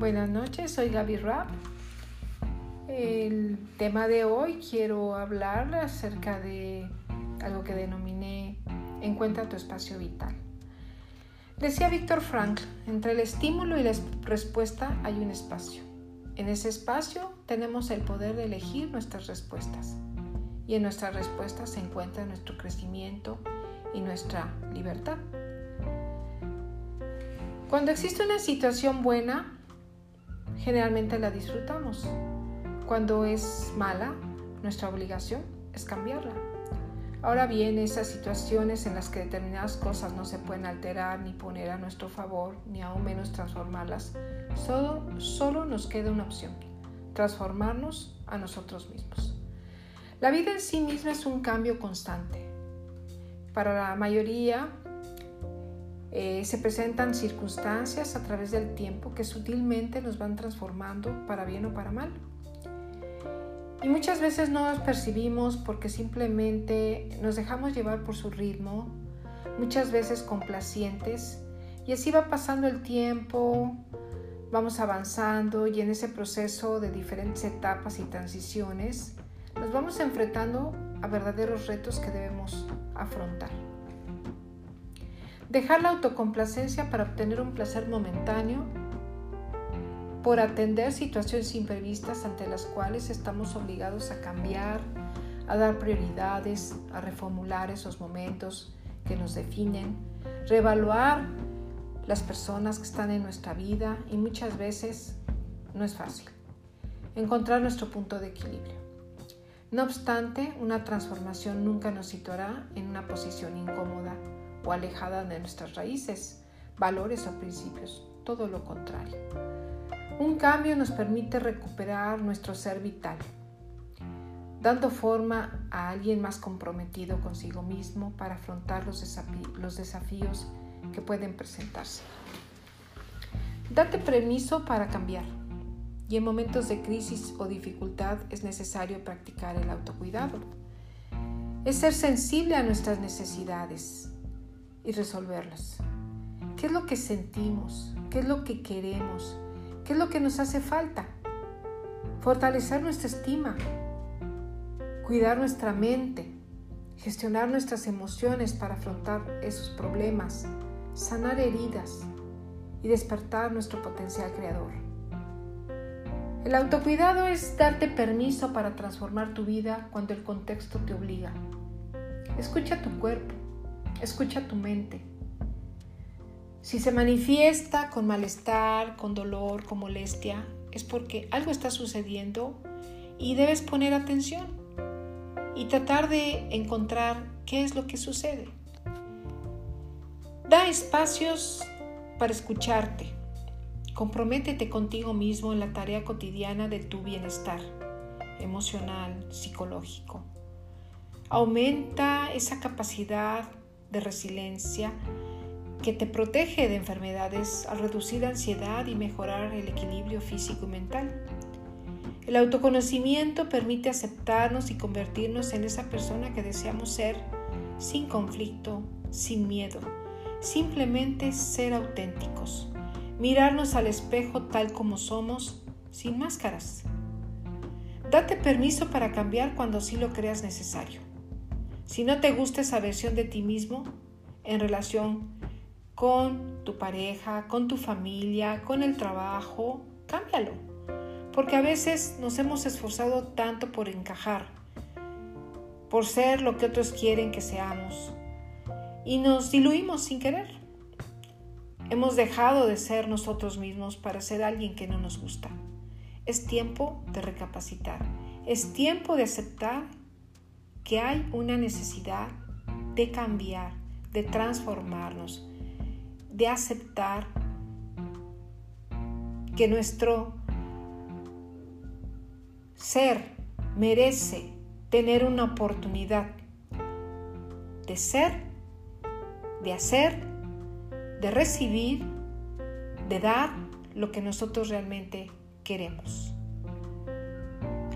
Buenas noches, soy Gaby Rapp. El tema de hoy quiero hablar acerca de algo que denominé Encuentra tu espacio vital. Decía Víctor Frankl, entre el estímulo y la respuesta hay un espacio. En ese espacio tenemos el poder de elegir nuestras respuestas y en nuestras respuestas se encuentra nuestro crecimiento y nuestra libertad. Cuando existe una situación buena, generalmente la disfrutamos. Cuando es mala, nuestra obligación es cambiarla. Ahora bien, esas situaciones en las que determinadas cosas no se pueden alterar ni poner a nuestro favor, ni aún menos transformarlas, solo, solo nos queda una opción, transformarnos a nosotros mismos. La vida en sí misma es un cambio constante. Para la mayoría eh, se presentan circunstancias a través del tiempo que sutilmente nos van transformando para bien o para mal. Y muchas veces no las percibimos porque simplemente nos dejamos llevar por su ritmo, muchas veces complacientes, y así va pasando el tiempo, vamos avanzando y en ese proceso de diferentes etapas y transiciones nos vamos enfrentando a verdaderos retos que debemos afrontar. Dejar la autocomplacencia para obtener un placer momentáneo, por atender situaciones imprevistas ante las cuales estamos obligados a cambiar, a dar prioridades, a reformular esos momentos que nos definen, reevaluar las personas que están en nuestra vida y muchas veces no es fácil encontrar nuestro punto de equilibrio. No obstante, una transformación nunca nos situará en una posición incómoda o alejada de nuestras raíces, valores o principios, todo lo contrario. Un cambio nos permite recuperar nuestro ser vital, dando forma a alguien más comprometido consigo mismo para afrontar los, desafíos que pueden presentarse. Date permiso para cambiar y en momentos de crisis o dificultad es necesario practicar el autocuidado. Es ser sensible a nuestras necesidades, y resolverlas. ¿Qué es lo que sentimos? ¿Qué es lo que queremos? ¿Qué es lo que nos hace falta? Fortalecer nuestra estima, cuidar nuestra mente, gestionar nuestras emociones para afrontar esos problemas, sanar heridas y despertar nuestro potencial creador. El autocuidado es darte permiso para transformar tu vida cuando el contexto te obliga. Escucha tu cuerpo, Escucha tu mente. Si se manifiesta con malestar, con dolor, con molestia, es porque algo está sucediendo y debes poner atención y tratar de encontrar qué es lo que sucede. Da espacios para escucharte. Comprométete contigo mismo en la tarea cotidiana de tu bienestar emocional, psicológico. Aumenta esa capacidad de resiliencia que te protege de enfermedades al reducir ansiedad y mejorar el equilibrio físico y mental. El autoconocimiento permite aceptarnos y convertirnos en esa persona que deseamos ser sin conflicto, sin miedo, simplemente ser auténticos, mirarnos al espejo tal como somos, sin máscaras. Date permiso para cambiar cuando así lo creas necesario. Si no te gusta esa versión de ti mismo en relación con tu pareja, con tu familia, con el trabajo, cámbialo. Porque a veces nos hemos esforzado tanto por encajar, por ser lo que otros quieren que seamos, y nos diluimos sin querer. Hemos dejado de ser nosotros mismos para ser alguien que no nos gusta. Es tiempo de recapacitar. Es tiempo de aceptar que hay una necesidad de cambiar, de transformarnos, de aceptar que nuestro ser merece tener una oportunidad de ser, de hacer, de recibir, de dar lo que nosotros realmente queremos.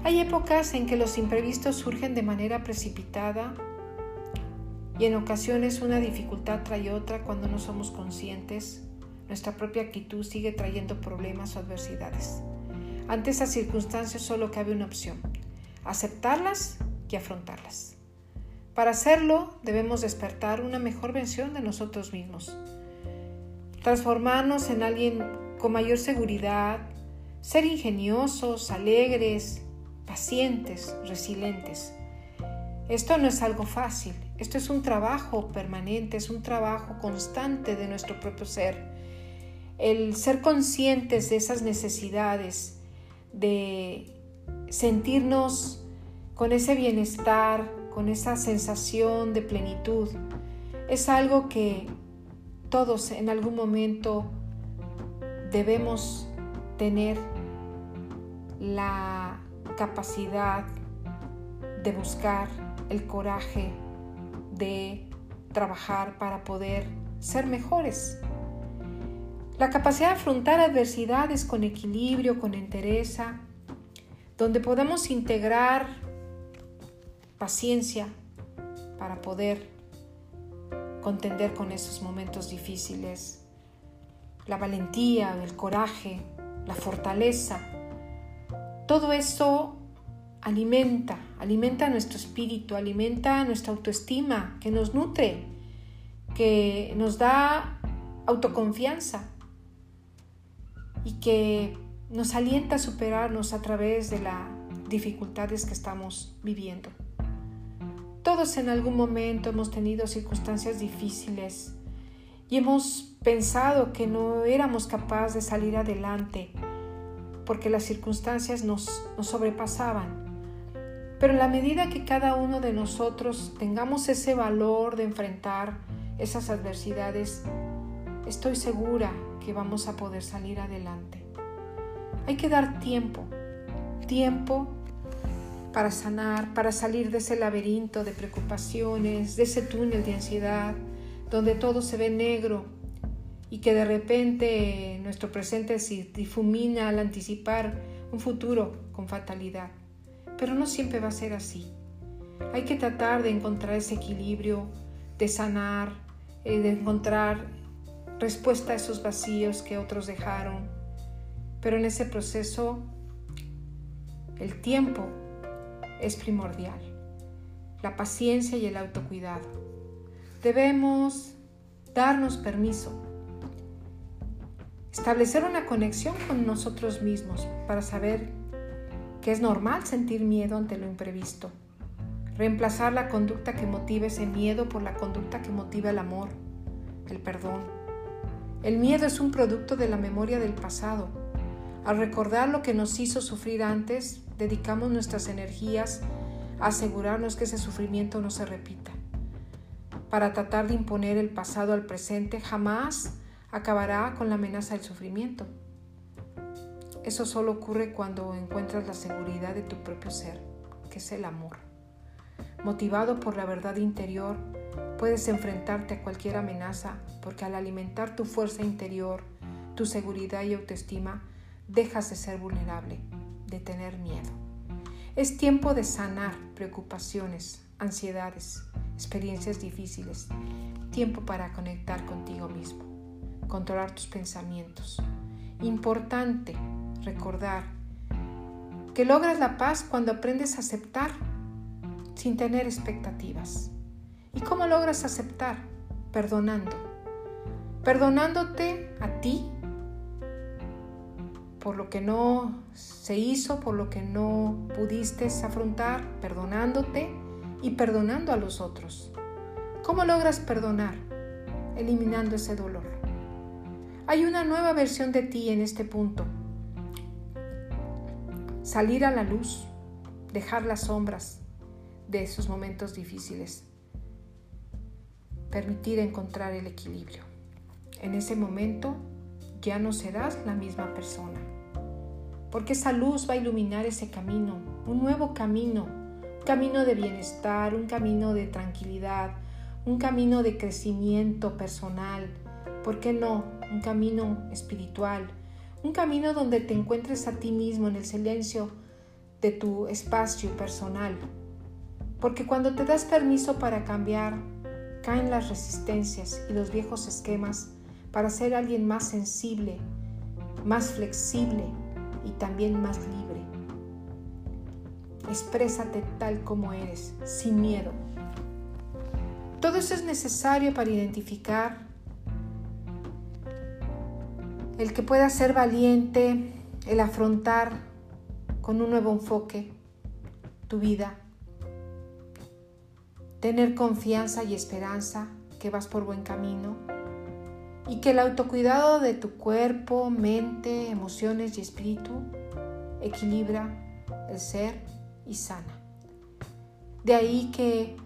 Hay épocas en que los imprevistos surgen de manera precipitada y en ocasiones una dificultad trae otra cuando no somos conscientes nuestra propia actitud sigue trayendo problemas o adversidades. Ante esas circunstancias solo cabe una opción, aceptarlas y afrontarlas. Para hacerlo debemos despertar una mejor versión de nosotros mismos, transformarnos en alguien con mayor seguridad, ser ingeniosos, alegres, pacientes, resilientes. Esto no es algo fácil, esto es un trabajo permanente, es un trabajo constante de nuestro propio ser. El ser conscientes de esas necesidades, de sentirnos con ese bienestar, con esa sensación de plenitud, es algo que todos en algún momento debemos tener la capacidad de buscar el coraje de trabajar para poder ser mejores. La capacidad de afrontar adversidades con equilibrio, con entereza, donde podemos integrar paciencia para poder contender con esos momentos difíciles, la valentía, el coraje, la fortaleza. Todo eso alimenta, alimenta nuestro espíritu, alimenta nuestra autoestima, que nos nutre, que nos da autoconfianza y que nos alienta a superarnos a través de las dificultades que estamos viviendo. Todos en algún momento hemos tenido circunstancias difíciles y hemos pensado que no éramos capaces de salir adelante porque las circunstancias nos, nos sobrepasaban. Pero en la medida que cada uno de nosotros tengamos ese valor de enfrentar esas adversidades, estoy segura que vamos a poder salir adelante. Hay que dar tiempo, tiempo para sanar, para salir de ese laberinto de preocupaciones, de ese túnel de ansiedad, donde todo se ve negro y que de repente nuestro presente se difumina al anticipar un futuro con fatalidad. Pero no siempre va a ser así. Hay que tratar de encontrar ese equilibrio, de sanar, eh, de encontrar respuesta a esos vacíos que otros dejaron. Pero en ese proceso el tiempo es primordial, la paciencia y el autocuidado. Debemos darnos permiso, establecer una conexión con nosotros mismos para saber que es normal sentir miedo ante lo imprevisto, reemplazar la conducta que motiva ese miedo por la conducta que motiva el amor, el perdón el miedo es un producto de la memoria del pasado. Al recordar lo que nos hizo sufrir antes, dedicamos nuestras energías a asegurarnos que ese sufrimiento no se repita. Para tratar de imponer el pasado al presente jamás acabará con la amenaza del sufrimiento. Eso solo ocurre cuando encuentras la seguridad de tu propio ser, que es el amor. Motivado por la verdad interior, Puedes enfrentarte a cualquier amenaza porque al alimentar tu fuerza interior, tu seguridad y autoestima, dejas de ser vulnerable, de tener miedo. Es tiempo de sanar preocupaciones, ansiedades, experiencias difíciles. Tiempo para conectar contigo mismo, controlar tus pensamientos. Importante recordar que logras la paz cuando aprendes a aceptar sin tener expectativas. ¿Y cómo logras aceptar? Perdonando. Perdonándote a ti por lo que no se hizo, por lo que no pudiste afrontar, perdonándote y perdonando a los otros. ¿Cómo logras perdonar? Eliminando ese dolor. Hay una nueva versión de ti en este punto. Salir a la luz, dejar las sombras de esos momentos difíciles permitir encontrar el equilibrio. En ese momento ya no serás la misma persona, porque esa luz va a iluminar ese camino, un nuevo camino, un camino de bienestar, un camino de tranquilidad, un camino de crecimiento personal, ¿por qué no? Un camino espiritual, un camino donde te encuentres a ti mismo en el silencio de tu espacio personal. Porque cuando te das permiso para cambiar, caen las resistencias y los viejos esquemas para ser alguien más sensible, más flexible y también más libre. Exprésate tal como eres, sin miedo. Todo eso es necesario para identificar el que pueda ser valiente, el afrontar con un nuevo enfoque tu vida, tener confianza y esperanza que vas por buen camino y que el autocuidado de tu cuerpo, mente, emociones y espíritu equilibra el ser y sana. De ahí que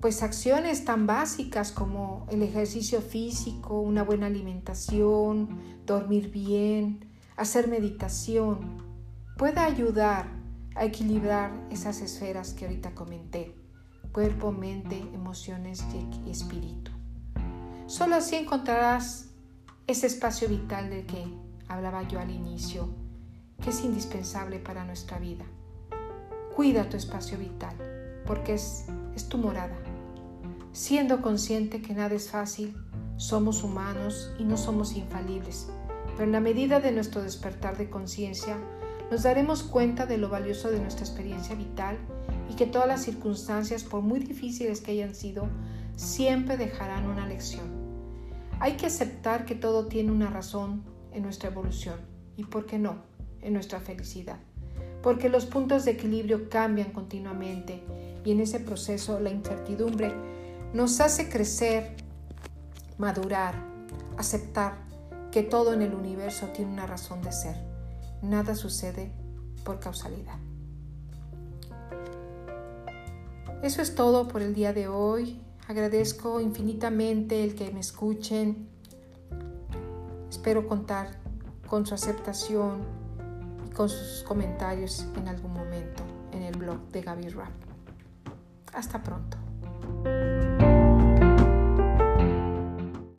pues acciones tan básicas como el ejercicio físico, una buena alimentación, dormir bien, hacer meditación, pueda ayudar a equilibrar esas esferas que ahorita comenté, cuerpo, mente, emociones y espíritu. Solo así encontrarás ese espacio vital del que hablaba yo al inicio, que es indispensable para nuestra vida. Cuida tu espacio vital, porque es, tu morada siendo consciente que nada es fácil, somos humanos y no somos infalibles, pero en la medida de nuestro despertar de conciencia, nos daremos cuenta de lo valioso de nuestra experiencia vital y que todas las circunstancias, por muy difíciles que hayan sido, siempre dejarán una lección. Hay que aceptar que todo tiene una razón en nuestra evolución y, ¿por qué no?, en nuestra felicidad. Porque los puntos de equilibrio cambian continuamente y en ese proceso la incertidumbre nos hace crecer, madurar, aceptar que todo en el universo tiene una razón de ser. Nada sucede por causalidad. Eso es todo por el día de hoy. Agradezco infinitamente el que me escuchen. Espero contar con su aceptación con sus comentarios en algún momento en el blog de Gaby Rap. Hasta pronto.